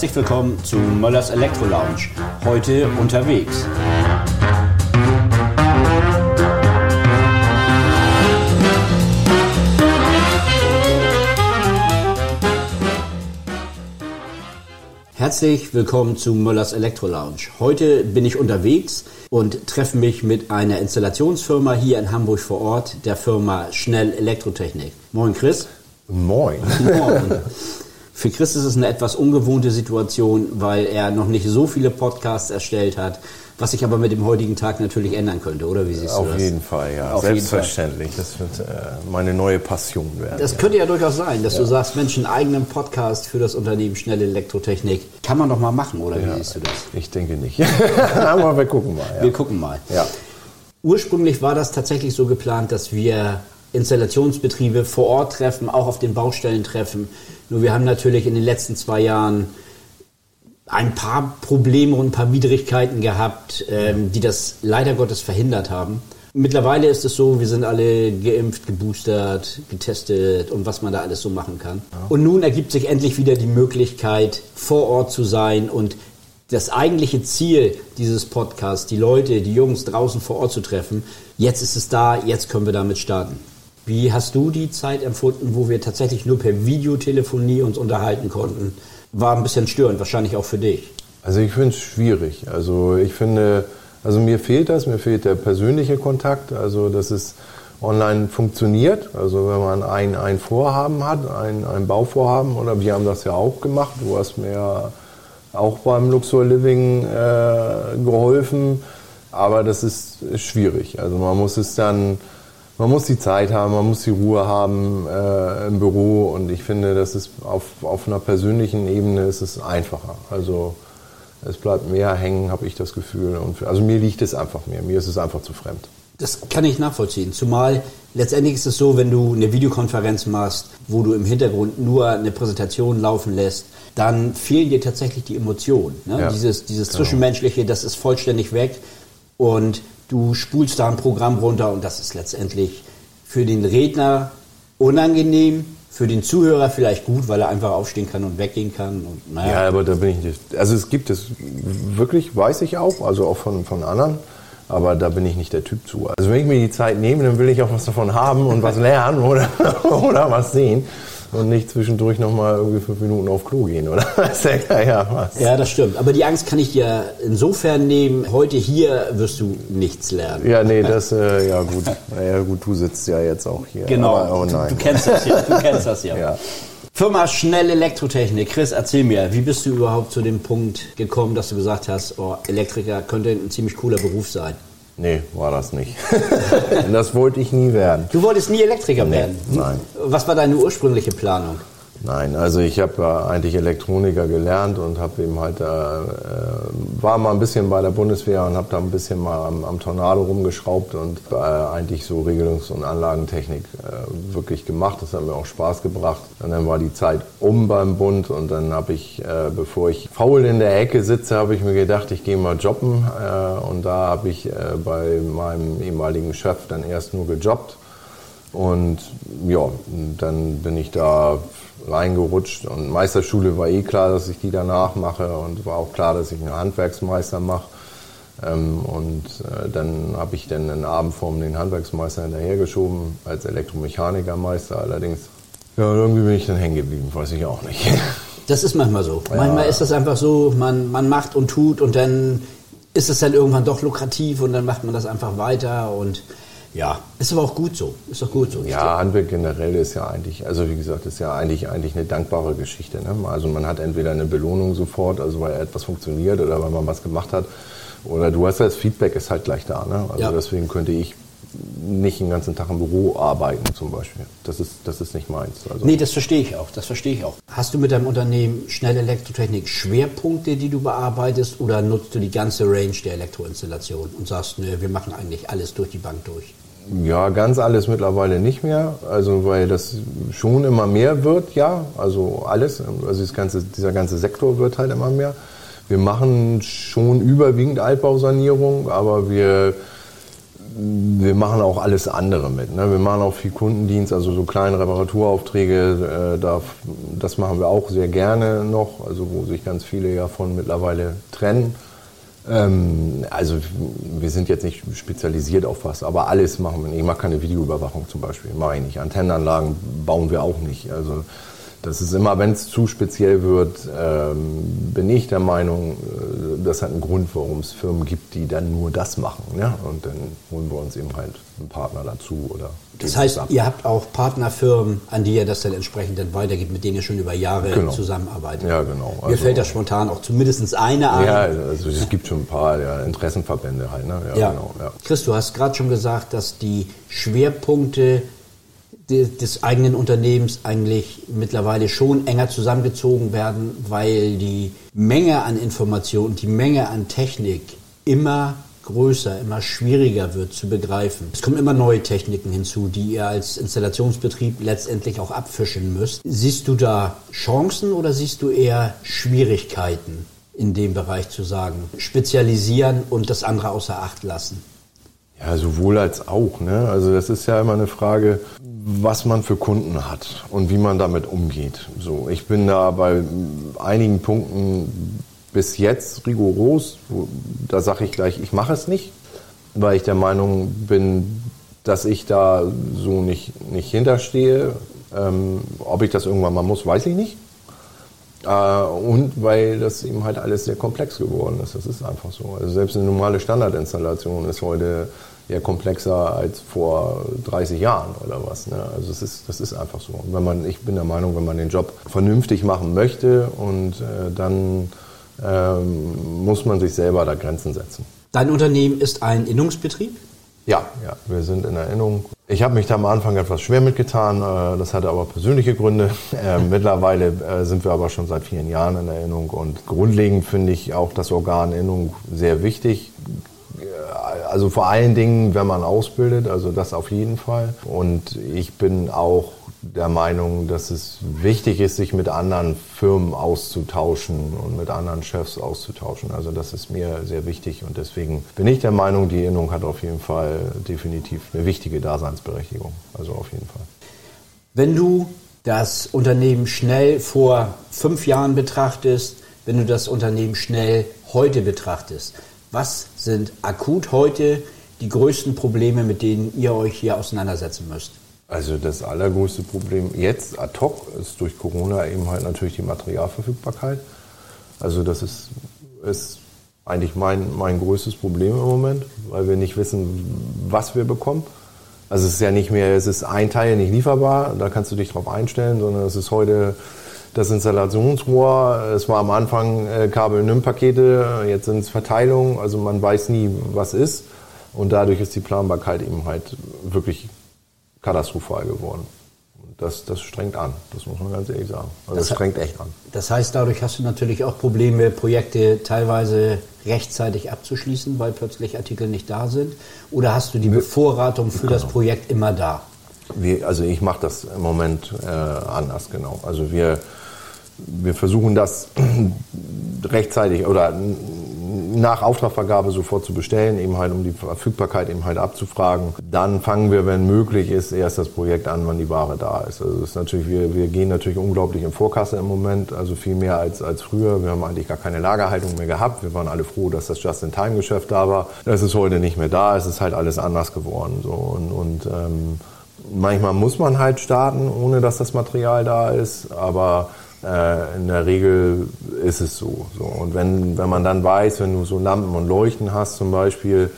Herzlich willkommen zu Möllers Elektro Lounge. Heute unterwegs. Herzlich willkommen zu Möllers Elektro Lounge. Heute bin ich unterwegs und treffe mich mit einer Installationsfirma hier in Hamburg vor Ort, der Firma Schnell Elektrotechnik. Moin Chris. Moin. Moin. Für Chris ist es eine etwas ungewohnte Situation, weil er noch nicht so viele Podcasts erstellt hat, was sich aber mit dem heutigen Tag natürlich ändern könnte, oder wie siehst Auf du das? jeden Fall, ja. Auf Selbstverständlich. Das wird äh, meine neue Passion werden. Das könnte ja durchaus sein, dass du sagst, Mensch, einen eigenen Podcast für das Unternehmen Schnelle Elektrotechnik kann man doch mal machen, oder wie ja. siehst du das? Ich denke nicht. aber wir gucken mal. Ja. Wir gucken mal. Ja. Ursprünglich war das tatsächlich so geplant, dass wir Installationsbetriebe vor Ort treffen, auch auf den Baustellen treffen. Nur wir haben natürlich in den letzten zwei Jahren ein paar Probleme und ein paar Widrigkeiten gehabt, ähm, die das leider Gottes verhindert haben. Mittlerweile ist es so, wir sind alle geimpft, geboostert, getestet und was man da alles so machen kann. Und nun ergibt sich endlich wieder die Möglichkeit, vor Ort zu sein und das eigentliche Ziel dieses Podcasts, die Leute, die Jungs draußen vor Ort zu treffen, jetzt ist es da, jetzt können wir damit starten. Wie hast du die Zeit empfunden, wo wir tatsächlich nur per Videotelefonie uns unterhalten konnten? War ein bisschen störend, wahrscheinlich auch für dich. Also ich finde es schwierig. Also ich finde, also mir fehlt das, mir fehlt der persönliche Kontakt, also dass es online funktioniert. Also wenn man ein, ein Vorhaben hat, ein, ein Bauvorhaben, oder wir haben das ja auch gemacht, du hast mir auch beim Luxor Living äh, geholfen, aber das ist schwierig. Also man muss es dann man muss die Zeit haben, man muss die Ruhe haben äh, im Büro und ich finde, das ist auf, auf einer persönlichen Ebene ist es einfacher. Also es bleibt mehr hängen, habe ich das Gefühl. Und, also mir liegt es einfach mehr, mir ist es einfach zu fremd. Das kann ich nachvollziehen. Zumal letztendlich ist es so, wenn du eine Videokonferenz machst, wo du im Hintergrund nur eine Präsentation laufen lässt, dann fehlen dir tatsächlich die Emotionen. Ne? Ja, dieses dieses genau. Zwischenmenschliche, das ist vollständig weg. Und du spulst da ein Programm runter und das ist letztendlich für den Redner unangenehm, für den Zuhörer vielleicht gut, weil er einfach aufstehen kann und weggehen kann. Und, naja. Ja, aber da bin ich nicht. Also es gibt es wirklich, weiß ich auch, also auch von, von anderen, aber da bin ich nicht der Typ zu. Also wenn ich mir die Zeit nehme, dann will ich auch was davon haben und was lernen oder, oder was sehen und nicht zwischendurch nochmal irgendwie fünf Minuten auf Klo gehen, oder? ja, was. ja, das stimmt. Aber die Angst kann ich dir insofern nehmen, heute hier wirst du nichts lernen. Ja, nee, das, äh, ja gut. Ja gut, du sitzt ja jetzt auch hier. Genau, Aber, oh nein. Du, du, kennst das ja. Du kennst das ja. ja. Firma Schnell Elektrotechnik. Chris, erzähl mir, wie bist du überhaupt zu dem Punkt gekommen, dass du gesagt hast, oh, Elektriker könnte ein ziemlich cooler Beruf sein? Nee, war das nicht. das wollte ich nie werden. Du wolltest nie Elektriker nee, werden? Nein. Was war deine ursprüngliche Planung? Nein, also ich habe äh, eigentlich Elektroniker gelernt und habe eben halt, äh, war mal ein bisschen bei der Bundeswehr und habe da ein bisschen mal am, am Tornado rumgeschraubt und äh, eigentlich so Regelungs- und Anlagentechnik äh, wirklich gemacht. Das hat mir auch Spaß gebracht. Und dann war die Zeit um beim Bund und dann habe ich, äh, bevor ich faul in der Ecke sitze, habe ich mir gedacht, ich gehe mal jobben. Äh, und da habe ich bei meinem ehemaligen Chef dann erst nur gejobbt. Und ja, dann bin ich da reingerutscht. Und Meisterschule war eh klar, dass ich die danach mache und war auch klar, dass ich einen Handwerksmeister mache. Ähm, und äh, dann habe ich dann in Abendform den Handwerksmeister hinterhergeschoben als Elektromechanikermeister. Allerdings, ja, irgendwie bin ich dann hängen geblieben, weiß ich auch nicht. Das ist manchmal so. Ja. Manchmal ist das einfach so, man, man macht und tut und dann ist es dann irgendwann doch lukrativ und dann macht man das einfach weiter und ja, ist aber auch gut so. Ist doch gut so. Ja, Handwerk generell ist ja eigentlich, also wie gesagt, ist ja eigentlich, eigentlich eine dankbare Geschichte. Ne? Also man hat entweder eine Belohnung sofort, also weil etwas funktioniert oder weil man was gemacht hat, oder du hast das Feedback ist halt gleich da. Ne? Also ja. deswegen könnte ich nicht den ganzen Tag im Büro arbeiten zum Beispiel. Das ist, das ist nicht meins. Also nee, das verstehe ich auch. Das verstehe ich auch. Hast du mit deinem Unternehmen Schnelle Elektrotechnik Schwerpunkte, die du bearbeitest oder nutzt du die ganze Range der Elektroinstallation und sagst, ne, wir machen eigentlich alles durch die Bank durch? Ja, ganz alles mittlerweile nicht mehr. Also weil das schon immer mehr wird, ja. Also alles. Also ganze, dieser ganze Sektor wird halt immer mehr. Wir machen schon überwiegend Altbausanierung, aber wir wir machen auch alles andere mit. Ne? Wir machen auch viel Kundendienst, also so kleine Reparaturaufträge, äh, da, das machen wir auch sehr gerne noch, also wo sich ganz viele ja von mittlerweile trennen. Ähm, also wir sind jetzt nicht spezialisiert auf was, aber alles machen wir nicht. Ich mache keine Videoüberwachung zum Beispiel, mache ich nicht. Antennenanlagen bauen wir auch nicht. Also das ist immer, wenn es zu speziell wird, ähm, bin ich der Meinung, äh, das hat einen Grund, warum es Firmen gibt, die dann nur das machen. Ne? Und dann holen wir uns eben halt einen Partner dazu oder. Das heißt, ihr habt auch Partnerfirmen, an die ihr das dann entsprechend dann weitergebt, mit denen ihr schon über Jahre genau. zusammenarbeitet. Ja, genau. Mir also, fällt da spontan auch zumindest eine an. Ja, also es gibt schon ein paar ja, Interessenverbände halt. Ne? Ja, ja. Genau, ja. Chris, du hast gerade schon gesagt, dass die Schwerpunkte des eigenen Unternehmens eigentlich mittlerweile schon enger zusammengezogen werden, weil die Menge an Informationen, die Menge an Technik immer größer, immer schwieriger wird zu begreifen. Es kommen immer neue Techniken hinzu, die ihr als Installationsbetrieb letztendlich auch abfischen müsst. Siehst du da Chancen oder siehst du eher Schwierigkeiten in dem Bereich zu sagen? Spezialisieren und das andere außer Acht lassen? Ja, sowohl als auch. Ne? Also das ist ja immer eine Frage, was man für Kunden hat und wie man damit umgeht. So, ich bin da bei einigen Punkten bis jetzt rigoros. Da sage ich gleich, ich mache es nicht, weil ich der Meinung bin, dass ich da so nicht, nicht hinterstehe. Ähm, ob ich das irgendwann mal muss, weiß ich nicht. Äh, und weil das eben halt alles sehr komplex geworden ist. Das ist einfach so. Also selbst eine normale Standardinstallation ist heute eher komplexer als vor 30 Jahren oder was. Ne? Also es ist, das ist einfach so. Wenn man, ich bin der Meinung, wenn man den Job vernünftig machen möchte und äh, dann ähm, muss man sich selber da Grenzen setzen. Dein Unternehmen ist ein Innungsbetrieb? Ja, ja, wir sind in der Innung. Ich habe mich da am Anfang etwas schwer mitgetan, äh, das hatte aber persönliche Gründe. Äh, mittlerweile äh, sind wir aber schon seit vielen Jahren in der Innung und grundlegend finde ich auch das Organ Innung sehr wichtig also vor allen Dingen, wenn man ausbildet, also das auf jeden Fall. Und ich bin auch der Meinung, dass es wichtig ist, sich mit anderen Firmen auszutauschen und mit anderen Chefs auszutauschen. Also das ist mir sehr wichtig und deswegen bin ich der Meinung, die Innung hat auf jeden Fall definitiv eine wichtige Daseinsberechtigung. Also auf jeden Fall. Wenn du das Unternehmen schnell vor fünf Jahren betrachtest, wenn du das Unternehmen schnell heute betrachtest, was sind akut heute die größten Probleme, mit denen ihr euch hier auseinandersetzen müsst? Also das allergrößte Problem jetzt ad hoc ist durch Corona eben halt natürlich die Materialverfügbarkeit. Also das ist, ist eigentlich mein, mein größtes Problem im Moment, weil wir nicht wissen, was wir bekommen. Also es ist ja nicht mehr, es ist ein Teil nicht lieferbar, da kannst du dich drauf einstellen, sondern es ist heute das Installationsrohr. Es war am Anfang äh, Kabel-NIM-Pakete, jetzt sind es Verteilungen, also man weiß nie, was ist. Und dadurch ist die Planbarkeit eben halt wirklich katastrophal geworden. Das, das strengt an, das muss man ganz ehrlich sagen. Also das, das strengt echt an. Das heißt, dadurch hast du natürlich auch Probleme, Projekte teilweise rechtzeitig abzuschließen, weil plötzlich Artikel nicht da sind? Oder hast du die Bevorratung für genau. das Projekt immer da? Wir, also ich mache das im Moment äh, anders, genau. Also wir wir versuchen das rechtzeitig oder nach Auftragvergabe sofort zu bestellen, eben halt um die Verfügbarkeit eben halt abzufragen. Dann fangen wir, wenn möglich ist, erst das Projekt an, wann die Ware da ist. Also ist natürlich, wir, wir gehen natürlich unglaublich in Vorkasse im Moment, also viel mehr als, als früher. Wir haben eigentlich gar keine Lagerhaltung mehr gehabt. Wir waren alle froh, dass das Just-in-Time-Geschäft da war. Das ist heute nicht mehr da. Es ist halt alles anders geworden. So. Und, und ähm, manchmal muss man halt starten, ohne dass das Material da ist, aber äh, in der Regel ist es so. so. Und wenn, wenn man dann weiß, wenn du so Lampen und Leuchten hast zum Beispiel,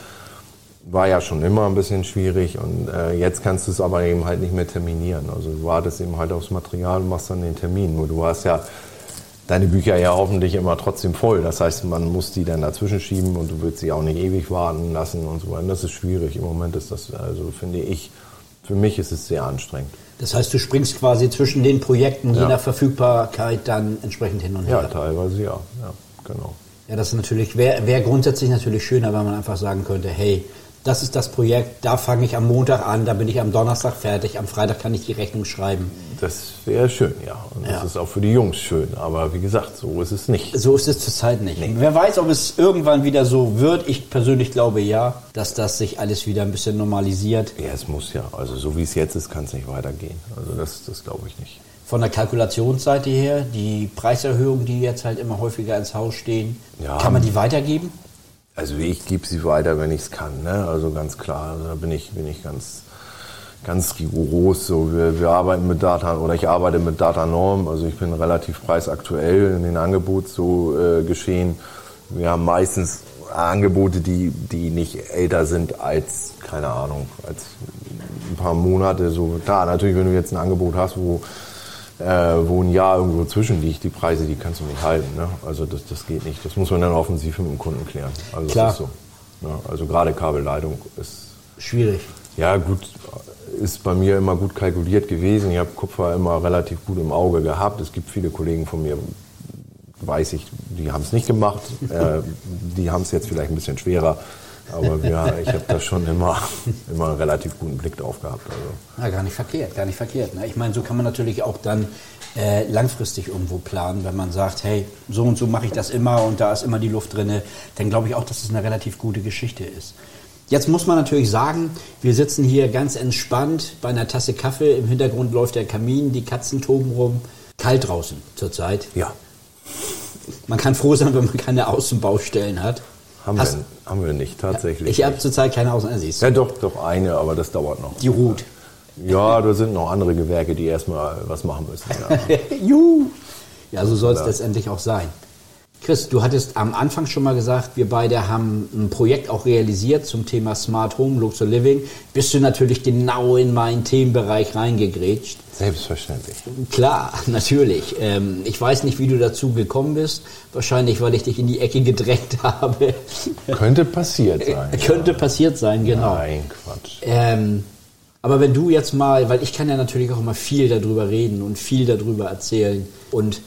war ja schon immer ein bisschen schwierig und äh, jetzt kannst du es aber eben halt nicht mehr terminieren. Also du wartest eben halt aufs Material und machst dann den Termin. Nur du hast ja deine Bücher ja hoffentlich immer trotzdem voll. Das heißt, man muss die dann dazwischen schieben und du willst sie auch nicht ewig warten lassen und so weiter. Das ist schwierig. Im Moment ist das, also finde ich, für mich ist es sehr anstrengend. Das heißt, du springst quasi zwischen den Projekten ja. je nach Verfügbarkeit dann entsprechend hin und her. Ja, teilweise ja, ja genau. Ja, das ist natürlich, wäre wär grundsätzlich natürlich schöner, wenn man einfach sagen könnte, hey, das ist das Projekt, da fange ich am Montag an, da bin ich am Donnerstag fertig, am Freitag kann ich die Rechnung schreiben. Das wäre schön, ja. Und das Ja. ist auch für die Jungs schön. Aber wie gesagt, so ist es nicht. So ist es zurzeit nicht. Wer weiß, ob es irgendwann wieder so wird. Ich persönlich glaube ja, dass das sich alles wieder ein bisschen normalisiert. Ja, es muss ja. Also so wie es jetzt ist, kann es nicht weitergehen. Also das, das glaube ich nicht. Von der Kalkulationsseite her, die Preiserhöhungen, die jetzt halt immer häufiger ins Haus stehen, Ja. kann man die weitergeben? Also ich gebe sie weiter, wenn ich es kann. Ne? Also ganz klar, also da bin ich, bin ich ganz, ganz rigoros. So, wir, wir arbeiten mit Data oder ich arbeite mit Data Norm. Also ich bin relativ preisaktuell in den Angeboten so äh, geschehen. Wir haben meistens Angebote, die, die nicht älter sind als, keine Ahnung, als ein paar Monate. So, klar, natürlich, wenn du jetzt ein Angebot hast, wo äh, wo ein Jahr irgendwo zwischen liegt, die Preise, die kannst du nicht halten. Ne? Also das, das geht nicht. Das muss man dann offensiv mit dem Kunden klären. Also Klar. das ist so. Ja, also gerade Kabelleitung ist, Schwierig. ja gut, ist bei mir immer gut kalkuliert gewesen. Ich habe Kupfer immer relativ gut im Auge gehabt. Es gibt viele Kollegen von mir, weiß ich, die haben es nicht gemacht. äh, die haben es jetzt vielleicht ein bisschen schwerer. Aber wir, ich habe da schon immer, immer einen relativ guten Blick drauf gehabt. Also. Ja, gar nicht verkehrt, gar nicht verkehrt. Ne? Ich meine, so kann man natürlich auch dann äh, langfristig irgendwo planen, wenn man sagt, hey, so und so mache ich das immer und da ist immer die Luft drinne, dann glaube ich auch, dass es eine relativ gute Geschichte ist. Jetzt muss man natürlich sagen, wir sitzen hier ganz entspannt bei einer Tasse Kaffee, im Hintergrund läuft der Kamin, die Katzen toben rum, kalt draußen zurzeit. Ja, Man kann froh sein, wenn man keine Außenbaustellen hat. Haben, Hast- wir, haben wir nicht, tatsächlich. Ich habe zurzeit keine siehst du. Ja, doch, doch eine, aber das dauert noch. Die ruht. Ja, da sind noch andere Gewerke, die erstmal was machen müssen. Ja. Juhu. Ja, so soll es Ja. letztendlich auch sein. Chris, du hattest am Anfang schon mal gesagt, wir beide haben ein Projekt auch realisiert zum Thema Smart Home, Luxury Living. Bist du natürlich genau in meinen Themenbereich reingegrätscht. Selbstverständlich. Klar, natürlich. Ähm, ich weiß nicht, wie du dazu gekommen bist. Wahrscheinlich, weil ich dich in die Ecke gedrängt habe. Könnte passiert sein. Könnte passiert sein, genau. Nein, Quatsch. Ähm, aber wenn du jetzt mal, weil ich kann ja natürlich auch immer viel darüber reden und viel darüber erzählen und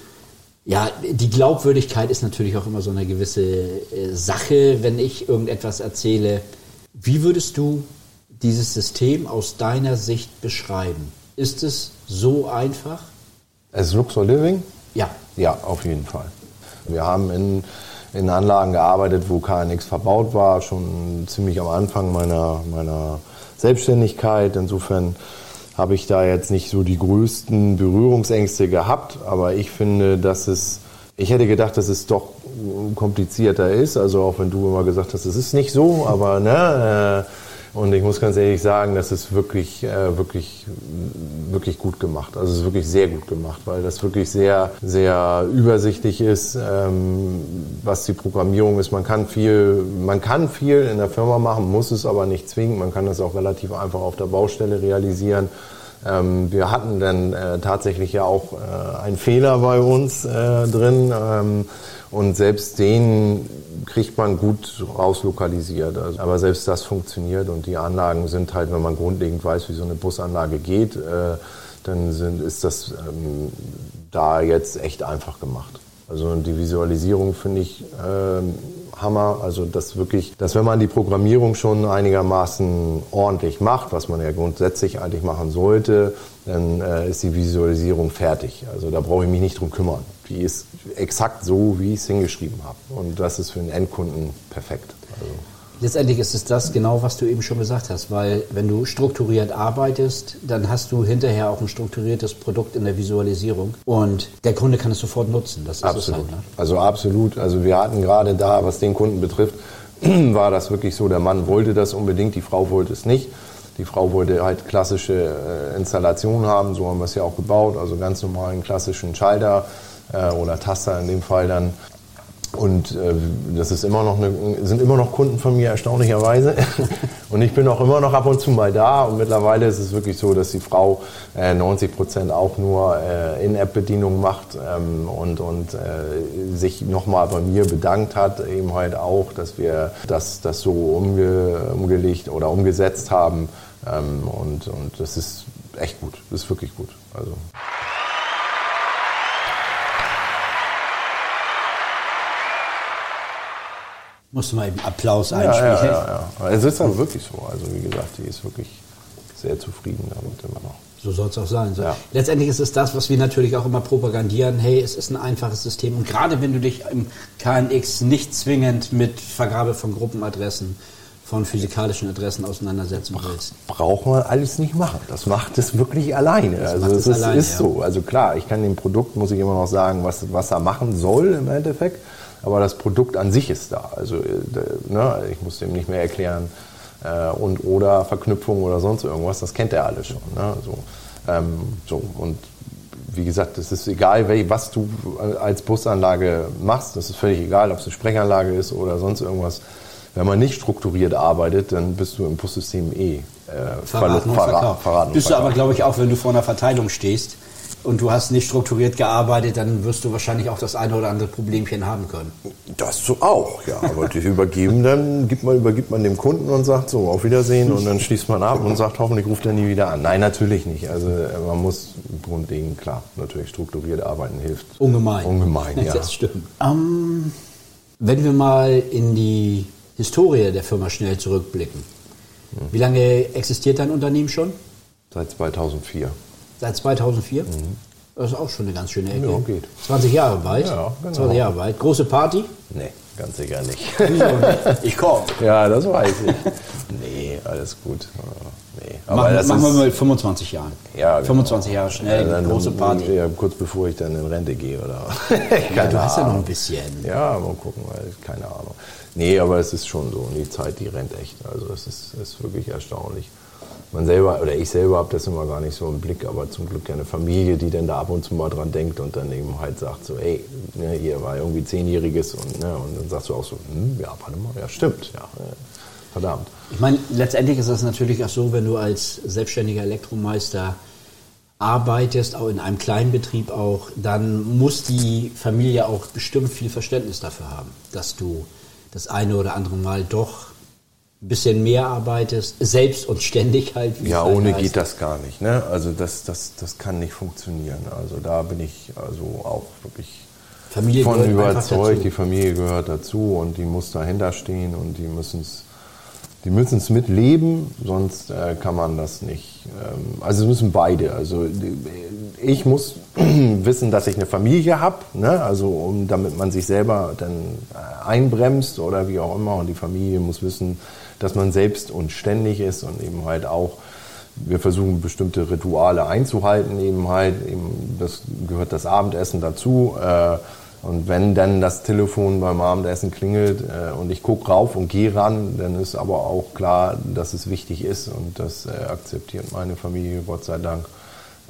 ja, die Glaubwürdigkeit ist natürlich auch immer so eine gewisse äh, Sache, wenn ich irgendetwas erzähle. Wie würdest du dieses System aus deiner Sicht beschreiben? Ist es so einfach? Es ist Luxor Living? Ja. Ja, auf jeden Fall. Wir haben in, in Anlagen gearbeitet, wo KNX verbaut war, schon ziemlich am Anfang meiner, meiner Selbstständigkeit. Insofern habe ich da jetzt nicht so die größten Berührungsängste gehabt, aber ich finde, dass es, ich hätte gedacht, dass es doch komplizierter ist, also auch wenn du immer gesagt hast, es ist nicht so, aber ne, äh, und ich muss ganz ehrlich sagen, das ist wirklich, äh, wirklich, wirklich gut gemacht. Also es ist wirklich sehr gut gemacht, weil das wirklich sehr, sehr übersichtlich ist, ähm, was die Programmierung ist. Man kann viel, man kann viel in der Firma machen, muss es aber nicht zwingen. Man kann das auch relativ einfach auf der Baustelle realisieren. Ähm, wir hatten dann äh, tatsächlich ja auch äh, einen Fehler bei uns äh, drin. Ähm, und selbst den kriegt man gut rauslokalisiert. Also, aber selbst das funktioniert und die Anlagen sind halt, wenn man grundlegend weiß, wie so eine Busanlage geht, äh, dann sind, ist das ähm, da jetzt echt einfach gemacht. Also die Visualisierung finde ich ähm, Hammer. Also dass wirklich, dass wenn man die Programmierung schon einigermaßen ordentlich macht, was man ja grundsätzlich eigentlich machen sollte, dann äh, ist die Visualisierung fertig. Also da brauche ich mich nicht drum kümmern. Die ist exakt so, wie ich es hingeschrieben habe. Und das ist für den Endkunden perfekt. Also, Letztendlich ist es das genau, was du eben schon gesagt hast, weil wenn du strukturiert arbeitest, dann hast du hinterher auch ein strukturiertes Produkt in der Visualisierung und der Kunde kann es sofort nutzen. Das ist Absolut. halt. Ne? Also absolut. Also wir hatten gerade da, was den Kunden betrifft, war das wirklich so, der Mann wollte das unbedingt, die Frau wollte es nicht. Die Frau wollte halt klassische äh, Installationen haben, so haben wir es ja auch gebaut, also ganz normalen klassischen Schalter äh, oder Taster in dem Fall dann. Und äh, das ist immer noch eine, sind immer noch Kunden von mir, erstaunlicherweise. und ich bin auch immer noch ab und zu mal da. Und mittlerweile ist es wirklich so, dass die Frau äh, 90 Prozent auch nur äh, In-App-Bedienung macht ähm, und, und äh, sich nochmal bei mir bedankt hat, eben halt auch, dass wir das, das so umge, umgelegt oder umgesetzt haben. Ähm, und, und das ist echt gut. Das ist wirklich gut. Also. Musst du mal eben Applaus einspielen. ja, ja, ja. Es ist aber wirklich so. Also wie gesagt, die ist wirklich sehr zufrieden damit immer noch. So soll es auch sein. So. Ja. Letztendlich ist es das, was wir natürlich auch immer propagandieren. Hey, es ist ein einfaches System. Und gerade wenn du dich im KNX nicht zwingend mit Vergabe von Gruppenadressen, von physikalischen Adressen auseinandersetzen willst. braucht man alles nicht machen. Das macht es wirklich alleine. also macht es es ist, alleine, ist ja. so. Also klar, ich kann dem Produkt, muss ich immer noch sagen, was, was er machen soll im Endeffekt. Aber das Produkt an sich ist da. Also äh, ne, ich muss dem nicht mehr erklären äh, und oder Verknüpfung oder sonst irgendwas. Das kennt er alles schon. Ne? So, ähm, so und wie gesagt, es ist egal, was du als Busanlage machst. Das ist völlig egal, ob es eine Sprechanlage ist oder sonst irgendwas. Wenn man nicht strukturiert arbeitet, dann bist du im Bussystem eh äh, Verraten und verra- verkauft. verraten und Bist du aber, glaube ich, auch, wenn du vor einer Verteilung stehst und du hast nicht strukturiert gearbeitet, dann wirst du wahrscheinlich auch das eine oder andere Problemchen haben können. Das so auch, ja. Aber die übergeben dann, gibt man, übergibt man dem Kunden und sagt so, auf Wiedersehen und dann schließt man ab und sagt, hoffentlich ruft er nie wieder an. Nein, natürlich nicht. Also äh, man muss grundlegend, klar, natürlich strukturiert arbeiten hilft. Ungemein. Ungemein, ja. Das stimmt. Ähm, wenn wir mal in die Historie der Firma schnell zurückblicken. Wie lange existiert dein Unternehmen schon? Seit 2004. Seit 2004? Das ist auch schon eine ganz schöne Ecke. Mhm. Ja, geht. 20 Jahre weit. Ja, genau. 20 Jahre weit. Große Party? Nee, ganz sicher nicht. Ich komme. ja, das weiß ich. Nee, alles gut. Äh, Nee. Aber Machen, das machen wir mal mit 25 Jahren. Ja, genau. 25 Jahre schnell, Ja, dann- große Party. Ja, kurz bevor ich dann in Rente gehe oder. Ja, du hast ja noch ein bisschen. Ja, mal gucken, weil keine Ahnung. Nee, aber es ist schon so. Die Zeit, die rennt echt. Also es ist, ist wirklich erstaunlich. Man selber, oder ich selber habe das immer gar nicht so im Blick, aber zum Glück eine Familie, die dann da ab und zu mal dran denkt und dann eben halt sagt so, ey, ne, hier war irgendwie Zehnjähriges und, ne, und dann sagst du auch so, hm, ja, warte mal, ja, stimmt, ja, verdammt. Ich meine, letztendlich ist das natürlich auch so, wenn du als selbstständiger Elektromeister arbeitest, auch in einem kleinen Betrieb auch, dann muss die Familie auch bestimmt viel Verständnis dafür haben, dass du das eine oder andere Mal doch bisschen mehr arbeitest, selbst und ständig halt. wie Ja, halt ohne heißt. geht das gar nicht. Ne? Also das, das, das kann nicht funktionieren. Also da bin ich also auch wirklich Familie von überzeugt. Die Familie gehört dazu und die muss dahinter stehen und die müssen es die müssen es mitleben, sonst äh, kann man das nicht. Ähm, also es müssen beide. Also die- ich muss wissen, dass ich eine Familie habe, ne? also um, damit man sich selber dann äh, einbremst oder wie auch immer. Und die Familie muss wissen, dass man selbst und ständig ist und eben halt auch wir versuchen bestimmte Rituale einzuhalten, eben halt, eben, das gehört das Abendessen dazu. Äh, und wenn dann das Telefon beim Abendessen klingelt äh, und ich gucke rauf und gehe ran, dann ist aber auch klar, dass es wichtig ist und das äh, akzeptiert meine Familie, Gott sei Dank.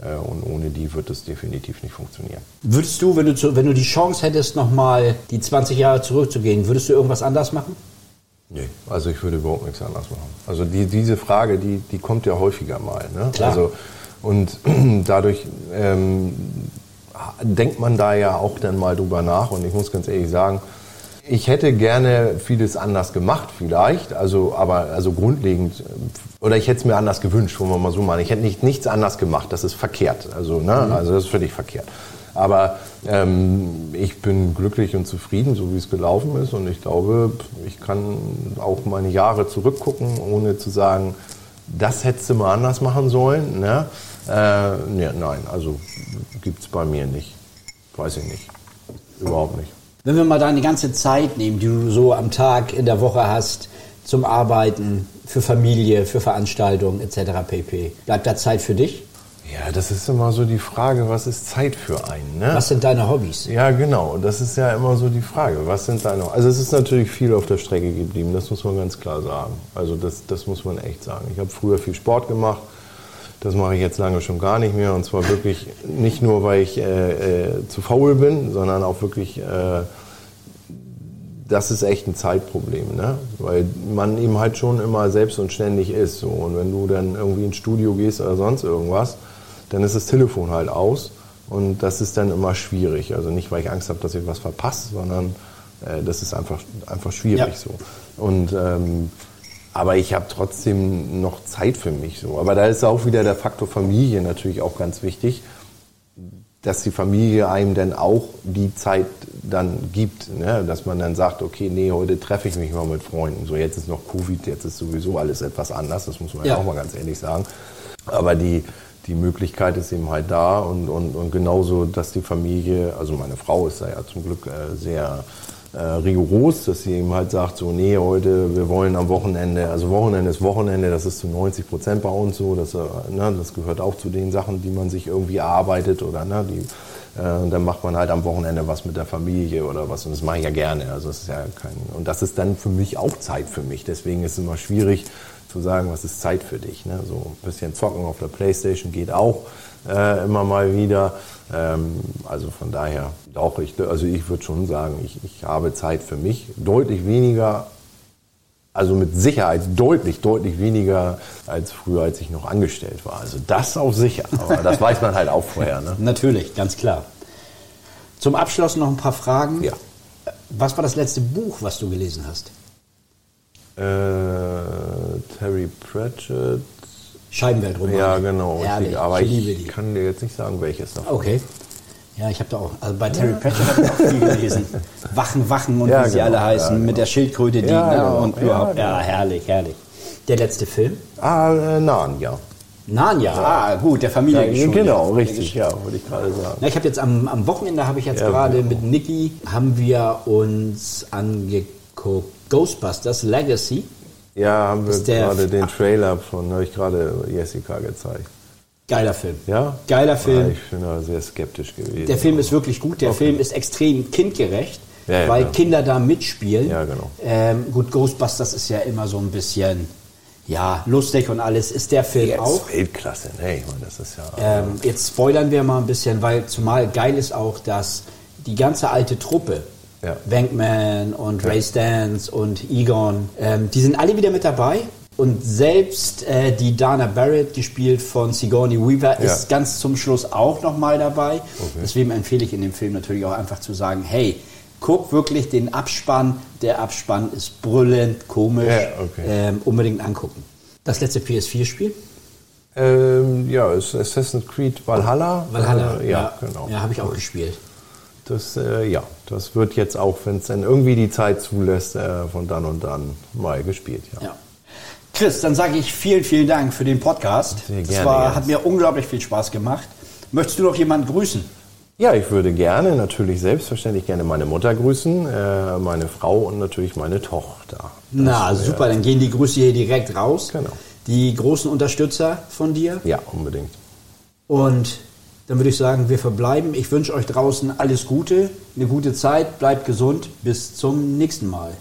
Äh, und ohne die wird es definitiv nicht funktionieren. Würdest du, wenn du, wenn du die Chance hättest, nochmal die 20 Jahre zurückzugehen, würdest du irgendwas anders machen? Nee, also ich würde überhaupt nichts anders machen. Also die, diese Frage, die, die kommt ja häufiger mal. Ne? Klar. Also, und dadurch ähm, denkt man da ja auch dann mal drüber nach. Und ich muss ganz ehrlich sagen, ich hätte gerne vieles anders gemacht vielleicht, also aber also grundlegend oder ich hätte es mir anders gewünscht, wollen wir mal so machen. Ich hätte nicht, nichts anders gemacht, das ist verkehrt, also ne, also das ist völlig verkehrt. Aber ähm, ich bin glücklich und zufrieden, so wie es gelaufen ist und ich glaube, ich kann auch meine Jahre zurückgucken, ohne zu sagen, das hättest du mal anders machen sollen. Ne? Äh, ja, nein, also gibt's bei mir nicht, weiß ich nicht, überhaupt nicht. Wenn wir mal deine ganze Zeit nehmen, die du so am Tag, in der Woche hast, zum Arbeiten, für Familie, für Veranstaltungen etc. pp. Bleibt da Zeit für dich? Ja, das ist immer so die Frage, was ist Zeit für einen? Ne? Was sind deine Hobbys? Ja, genau. Das ist ja immer so die Frage. Was sind deine? Also es ist natürlich viel auf der Strecke geblieben. Das muss man ganz klar sagen. Also das, das muss man echt sagen. Ich habe früher viel Sport gemacht. Das mache ich jetzt lange schon gar nicht mehr. Und zwar wirklich nicht nur, weil ich äh, äh, zu faul bin, sondern auch wirklich. Äh, das ist echt ein Zeitproblem, ne? weil man eben halt schon immer selbst und ständig ist. So. Und wenn du dann irgendwie ins Studio gehst oder sonst irgendwas, dann ist das Telefon halt aus und das ist dann immer schwierig. Also nicht, weil ich Angst habe, dass ich was verpasse, sondern äh, das ist einfach, einfach schwierig Ja. so. Und, ähm, aber ich habe trotzdem noch Zeit für mich so. Aber da ist auch wieder der Faktor Familie natürlich auch ganz wichtig dass die Familie einem dann auch die Zeit dann gibt, ne? dass man dann sagt, okay, nee, heute treffe ich mich mal mit Freunden. So, jetzt ist noch Covid, jetzt ist sowieso alles etwas anders, das muss man ja, Ja. auch mal ganz ehrlich sagen. Aber die, die Möglichkeit ist eben halt da und, und, und genauso, dass die Familie, also meine Frau ist da ja zum Glück äh, sehr äh, rigoros, dass sie eben halt sagt, so, nee, heute, wir wollen am Wochenende, also Wochenende ist Wochenende, das ist zu 90 Prozent bei uns so, das, äh, ne, das gehört auch zu den Sachen, die man sich irgendwie erarbeitet oder ne, die, äh, dann macht man halt am Wochenende was mit der Familie oder was. Und das mache ich ja gerne, also das ist ja kein, und das ist dann für mich auch Zeit für mich, deswegen ist es immer schwierig zu sagen, was ist Zeit für dich, ne? so ein bisschen zocken auf der Playstation geht auch äh, immer mal wieder, ähm, also von daher, auch ich, also ich würde schon sagen, ich, ich habe Zeit für mich, deutlich weniger, also mit Sicherheit deutlich, deutlich weniger als früher, als ich noch angestellt war. Also das auf sicher, aber das weiß man halt auch vorher. Ne? Natürlich, ganz klar. Zum Abschluss noch ein paar Fragen. Ja. Was war das letzte Buch, was du gelesen hast? Äh, Terry Pratchett, Scheibenweltroman. ja genau, richtig, aber ich liebe ich kann dir jetzt nicht sagen, welches davon. Okay. Ja, ich habe da auch, also bei Terry Pratchett habe ich auch viel gelesen. Wachen, Wachen und Ja, wie sie genau, alle heißen, ja, mit genau. der Schildkröte, die, Ja, ne, genau, und überhaupt, ja, genau. herrlich, herrlich. Der letzte Film? Ah, äh, Narnia. Narnia, ah, gut, der Familie Ja, genau, richtig, ja, wollte ich gerade sagen. Na, ich habe jetzt am, am Wochenende habe ich jetzt Ja, gerade genau. mit Niki haben wir uns angeguckt Ghostbusters Legacy. Ja, haben wir gerade den Trailer von, habe ich gerade Jessica gezeigt. Geiler Film. Ja? Geiler Film. Ja, ich bin da sehr skeptisch gewesen. Der Film ist wirklich gut. Der Film ist extrem kindgerecht, Ja, ja, weil klar. Kinder da mitspielen. Ja, genau. Ähm, gut, Ghostbusters ist ja immer so ein bisschen ja lustig und alles. Ist der Film Jetzt auch? Weltklasse, ne? Ich meine, das ist ja. Ähm, jetzt spoilern wir mal ein bisschen, weil zumal geil ist auch, dass die ganze alte Truppe, Ja. Wankman und Ray Stans und Egon, ähm, die sind alle wieder mit dabei. Und selbst äh, die Dana Barrett, gespielt von Sigourney Weaver, Ja. ist ganz zum Schluss auch nochmal dabei. Deswegen empfehle ich in dem Film natürlich auch einfach zu sagen, hey, guck wirklich den Abspann. Der Abspann ist brüllend, komisch. Ja, okay. ähm, unbedingt angucken. Das letzte PS4-Spiel? Ähm, ja, ist Assassin's Creed Valhalla. Valhalla, Äh, ja, genau. Ja, habe ich auch gespielt. Das, äh, ja, das wird jetzt auch, wenn es dann irgendwie die Zeit zulässt, äh, von dann und dann mal gespielt. Ja. Ja. Chris, dann sage ich vielen, vielen Dank für den Podcast. Sehr das gerne, war, Jens. hat mir unglaublich viel Spaß gemacht. Möchtest du noch jemanden grüßen? Ja, ich würde gerne, natürlich selbstverständlich gerne meine Mutter grüßen, äh, meine Frau und natürlich meine Tochter. Na, Das wär- super, dann gehen die Grüße hier direkt raus. Genau. Die großen Unterstützer von dir. Ja, unbedingt. Und dann würde ich sagen, wir verbleiben. Ich wünsche euch draußen alles Gute, eine gute Zeit, bleibt gesund. Bis zum nächsten Mal.